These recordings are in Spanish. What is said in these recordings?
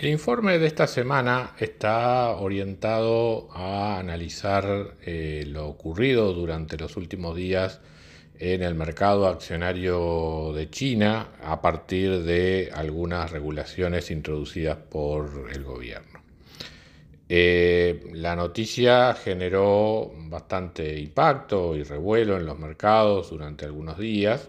El informe de esta semana está orientado a analizar eh, lo ocurrido durante los últimos días en el mercado accionario de China a partir de algunas regulaciones introducidas por el gobierno. Eh, la noticia generó bastante impacto y revuelo en los mercados durante algunos días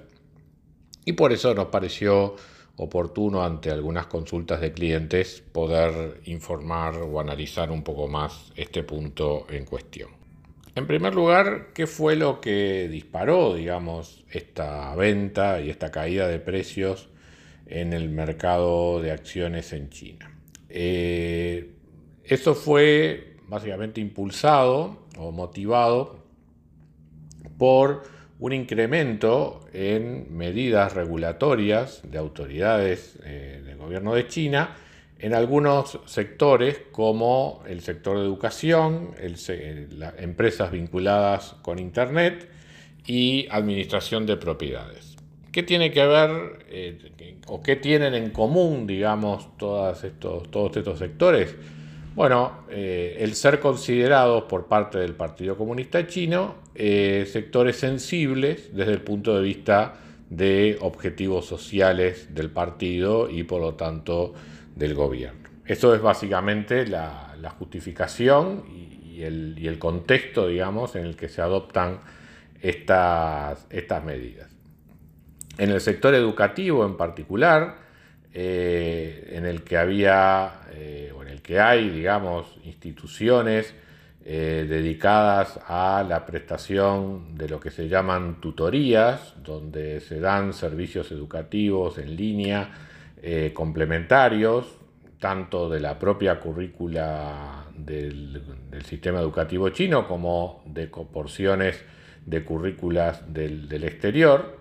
y por eso nos pareció oportuno ante algunas consultas de clientes poder informar o analizar un poco más este punto en cuestión. En primer lugar, ¿qué fue lo que disparó, digamos, esta venta y esta caída de precios en el mercado de acciones en China? Eh, eso fue básicamente impulsado o motivado por un incremento en medidas regulatorias de autoridades eh, del gobierno de China en algunos sectores como el sector de educación, las empresas vinculadas con Internet y administración de propiedades. ¿Qué tiene que ver eh, o qué tienen en común, digamos, todos estos sectores? Bueno, eh, el ser considerados por parte del Partido Comunista Chino eh, sectores sensibles desde el punto de vista de objetivos sociales del partido y por lo tanto del gobierno. Eso es básicamente la, justificación y, el, contexto, digamos, en el que se adoptan estas, estas medidas. En el sector educativo en particular, eh, en el que había que hay, digamos, instituciones eh, dedicadas a la prestación de lo que se llaman tutorías, donde se dan servicios educativos en línea complementarios, tanto de la propia currícula del, sistema educativo chino como de porciones de currículas del, exterior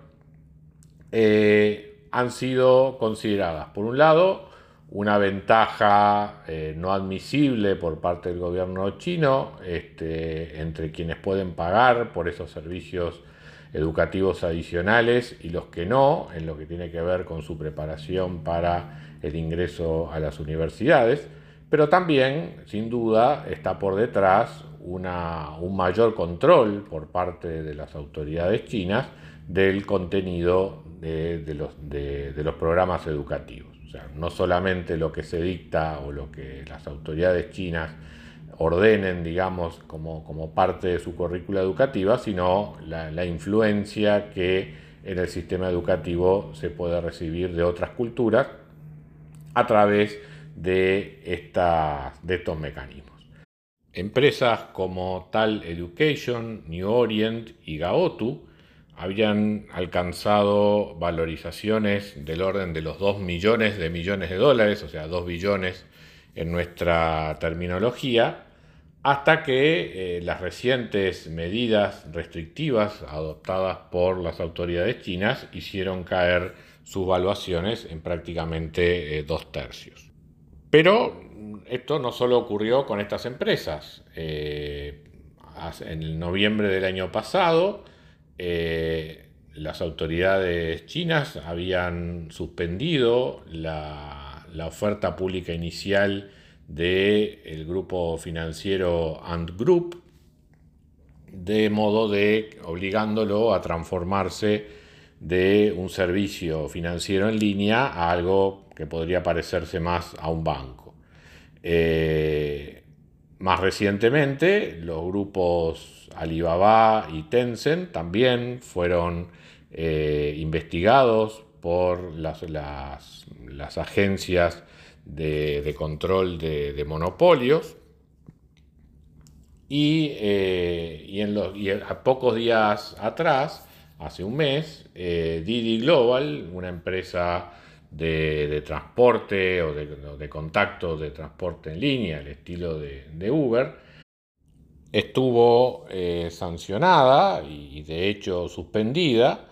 han sido consideradas, por un lado, una ventaja eh, no admisible por parte del gobierno chino este, entre quienes pueden pagar por esos servicios educativos adicionales y los que no, en lo que tiene que ver con su preparación para el ingreso a las universidades, pero también, sin duda, está por detrás un mayor control por parte de las autoridades chinas del contenido de, los, de, los, programas educativos. No solamente lo que se dicta o lo que las autoridades chinas ordenen, digamos, como, como parte de su currícula educativa, sino la, influencia que en el sistema educativo se puede recibir de otras culturas a través de, de estos mecanismos. Empresas como Tal Education, New Orient y Gaotu habían alcanzado valorizaciones del orden de los 2 millones de millones de dólares, o sea, 2 billones en nuestra terminología, hasta que eh, las recientes medidas restrictivas adoptadas por las autoridades chinas hicieron caer sus valuaciones en prácticamente eh, dos tercios. Pero esto no solo ocurrió con estas empresas. Eh, en noviembre del año pasado, eh, las autoridades chinas habían suspendido la, oferta pública inicial del grupo financiero Ant Group, de modo de obligándolo a transformarse de un servicio financiero en línea a algo que podría parecerse más a un banco. Eh, más recientemente, los grupos Alibaba y Tencent también fueron eh, investigados por las, agencias de, control de, monopolios. Y, eh, a pocos días atrás, hace un mes, eh, Didi Global, una empresa de, transporte o de, contacto de transporte en línea, el estilo de, Uber, estuvo eh, sancionada y de hecho suspendida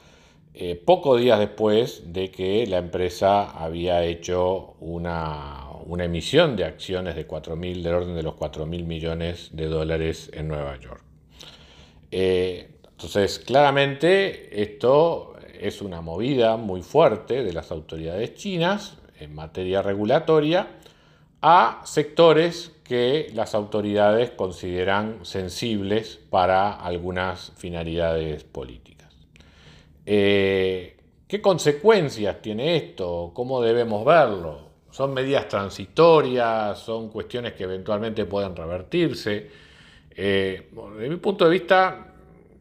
eh, pocos días después de que la empresa había hecho una, emisión de acciones de 4 del orden de los 4 mil millones de dólares en Nueva York. Eh, entonces, claramente esto es una movida muy fuerte de las autoridades chinas en materia regulatoria a sectores que las autoridades consideran sensibles para algunas finalidades políticas. Eh, ¿Qué consecuencias tiene esto? ¿Cómo debemos verlo? ¿Son medidas transitorias? ¿Son cuestiones que eventualmente pueden revertirse? Eh, desde mi punto de vista,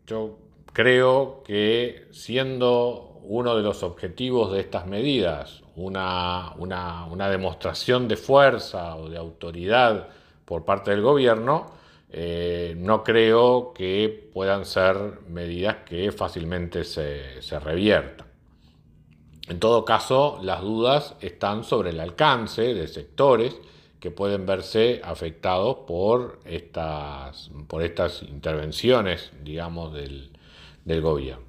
yo creo que siendo uno de los objetivos de estas medidas una, una demostración de fuerza o de autoridad por parte del gobierno, eh, no creo que puedan ser medidas que fácilmente se, reviertan. En todo caso, las dudas están sobre el alcance de sectores que pueden verse afectados por estas, por estas intervenciones, digamos, del, gobierno.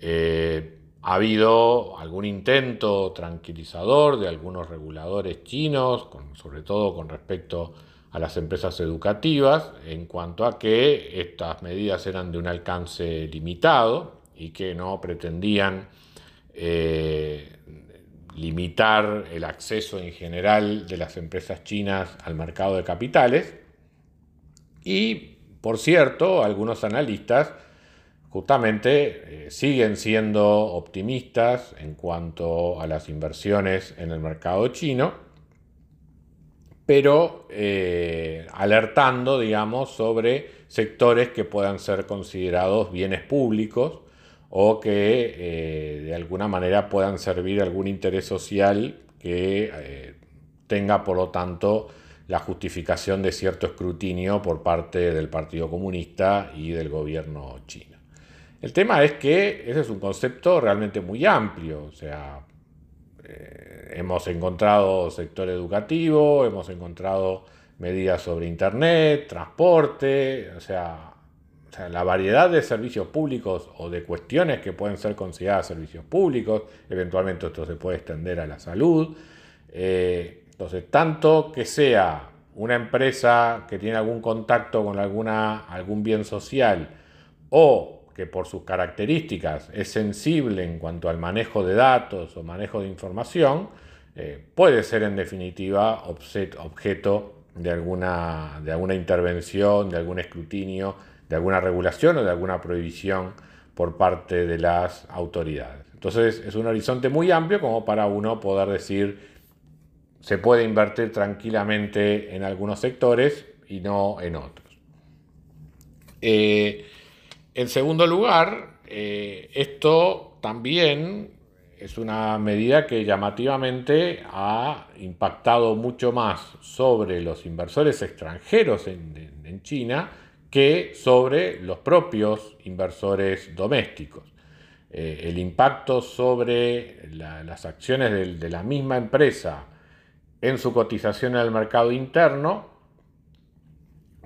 Eh, ha habido algún intento tranquilizador de algunos reguladores chinos, sobre todo con respecto a las empresas educativas en cuanto a que estas medidas eran de un alcance limitado y que no pretendían eh, limitar el acceso en general de las empresas chinas al mercado de capitales. Y, por cierto, algunos analistas justamente eh, siguen siendo optimistas en cuanto a las inversiones en el mercado chino pero eh, alertando, digamos, sobre sectores que puedan ser considerados bienes públicos o que eh, de alguna manera puedan servir algún interés social que tenga, por lo tanto, la justificación de cierto escrutinio por parte del Partido Comunista y del gobierno chino. El tema es que ese es un concepto realmente muy amplio, o sea, hemos encontrado sector educativo, hemos encontrado medidas sobre Internet, transporte, o sea, la variedad de servicios públicos o de cuestiones que pueden ser consideradas servicios públicos, eventualmente esto se puede extender a la salud. Eh, entonces, tanto que sea una empresa que tiene algún contacto con alguna, algún bien social o que por sus características es sensible en cuanto al manejo de datos o manejo de información, eh, puede ser en definitiva objeto de alguna, de alguna intervención, de algún escrutinio, de alguna regulación o de alguna prohibición por parte de las autoridades. Entonces es un horizonte muy amplio como para uno poder decir se puede invertir tranquilamente en algunos sectores y no en otros. Eh, en segundo lugar, eh, esto también es una medida que llamativamente ha impactado mucho más sobre los inversores extranjeros en, China que sobre los propios inversores domésticos. Eh, el impacto sobre las acciones de, la misma empresa en su cotización el mercado interno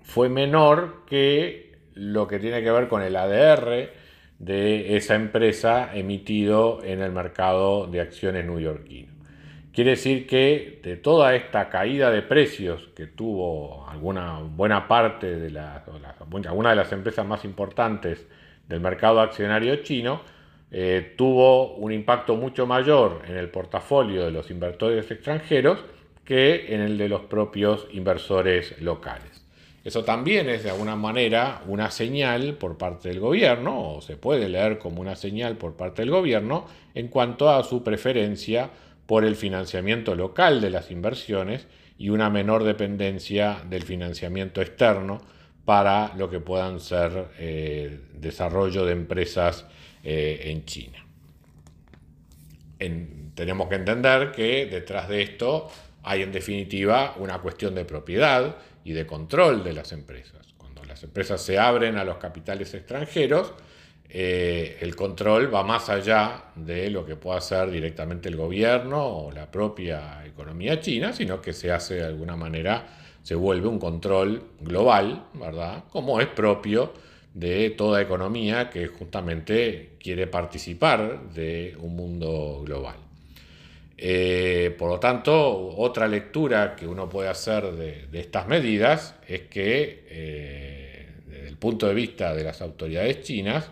fue menor que lo que tiene que ver con el ADR de esa empresa emitido en el mercado de acciones neoyorquino. Quiere decir que de toda esta caída de precios que tuvo alguna buena parte de las, alguna de las empresas más importantes del mercado accionario chino, eh, tuvo un impacto mucho mayor en el portafolio de los inversores extranjeros que en el de los propios inversores locales. Eso también es de alguna manera una señal por parte del gobierno, o se puede leer como una señal por parte del gobierno, en cuanto a su preferencia por el financiamiento local de las inversiones y una menor dependencia del financiamiento externo para lo que puedan ser eh, desarrollo de empresas eh, en China. tenemos que entender que detrás de esto hay en definitiva una cuestión de propiedad y de control de las empresas. Cuando las empresas se abren a los capitales extranjeros, eh, el control va más allá de lo que pueda hacer directamente el gobierno o la propia economía china, sino que se hace de alguna manera, se vuelve un control global, ¿verdad? Como es propio de toda economía que justamente quiere participar de un mundo global. Eh, por lo tanto, otra lectura que uno puede hacer de, estas medidas es que, eh, desde el punto de vista de las autoridades chinas,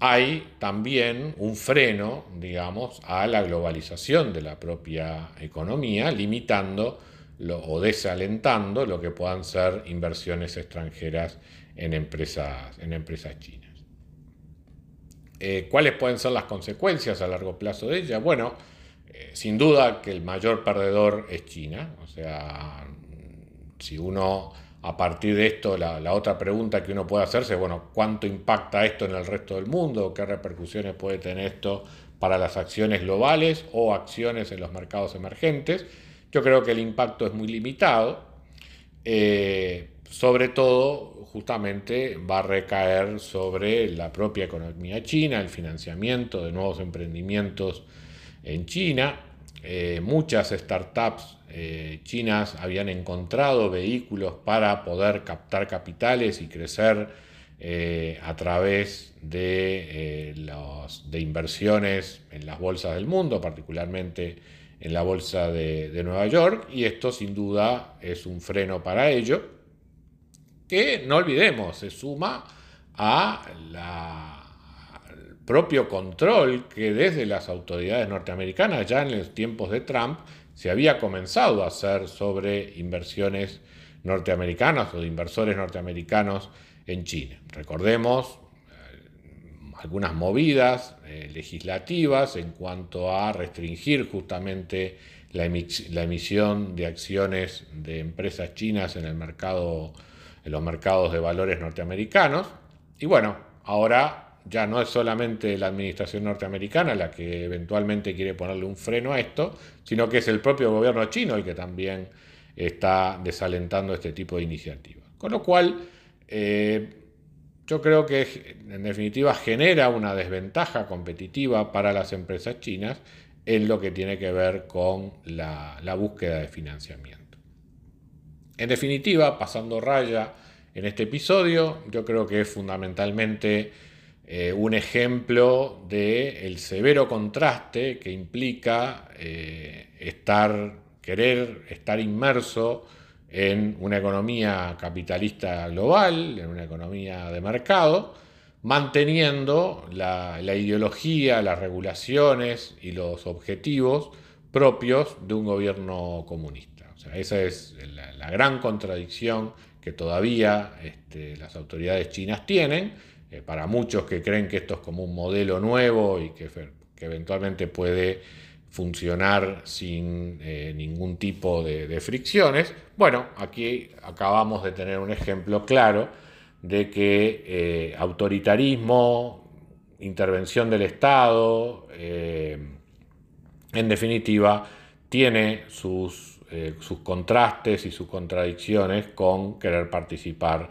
hay también un freno, digamos, a la globalización de la propia economía, limitando o desalentando lo que puedan ser inversiones extranjeras en empresas, en empresas chinas. Eh, ¿Cuáles pueden ser las consecuencias a largo plazo de ella? Bueno, eh, sin duda que el mayor perdedor es China. O sea, si uno a partir de esto, la, otra pregunta que uno puede hacerse, bueno, ¿cuánto impacta esto en el resto del mundo? ¿Qué repercusiones puede tener esto para las acciones globales o acciones en los mercados emergentes? Yo creo que el impacto es muy limitado. Eh, sobre todo, justamente, va a recaer sobre la propia economía china, el financiamiento de nuevos emprendimientos en China. Eh, muchas startups eh, chinas habían encontrado vehículos para poder captar capitales y crecer eh, a través de, inversiones en las bolsas del mundo, particularmente en la bolsa de, de Nueva York, y esto sin duda es un freno para ello, que no olvidemos, se suma a la propio control que desde las autoridades norteamericanas, ya en los tiempos de Trump, se había comenzado a hacer sobre inversiones norteamericanas o de inversores norteamericanos en China. Recordemos eh, algunas movidas eh, legislativas en cuanto a restringir justamente la, emisión de acciones de empresas chinas en el mercado en los mercados de valores norteamericanos. Y bueno, ahora ya no es solamente la administración norteamericana la que eventualmente quiere ponerle un freno a esto, sino que es el propio gobierno chino el que también está desalentando este tipo de iniciativas. Con lo cual, eh, yo creo que en definitiva genera una desventaja competitiva para las empresas chinas en lo que tiene que ver con la, la búsqueda de financiamiento. En definitiva, pasando raya en este episodio, yo creo que es fundamentalmente eh, un ejemplo del el severo contraste que implica eh, estar, querer estar inmerso en una economía capitalista global, en una economía de mercado, manteniendo la, ideología, las regulaciones y los objetivos propios de un gobierno comunista. esa es la, gran contradicción que todavía este, las autoridades chinas tienen eh, para muchos que creen que esto es como un modelo nuevo y que, eventualmente puede funcionar sin eh, ningún tipo de, fricciones. Bueno, aquí acabamos de tener un ejemplo claro de que eh, autoritarismo, intervención del Estado, en definitiva, tiene sus, sus contrastes y sus contradicciones con querer participar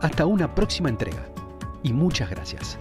Hasta una próxima entrega y muchas gracias.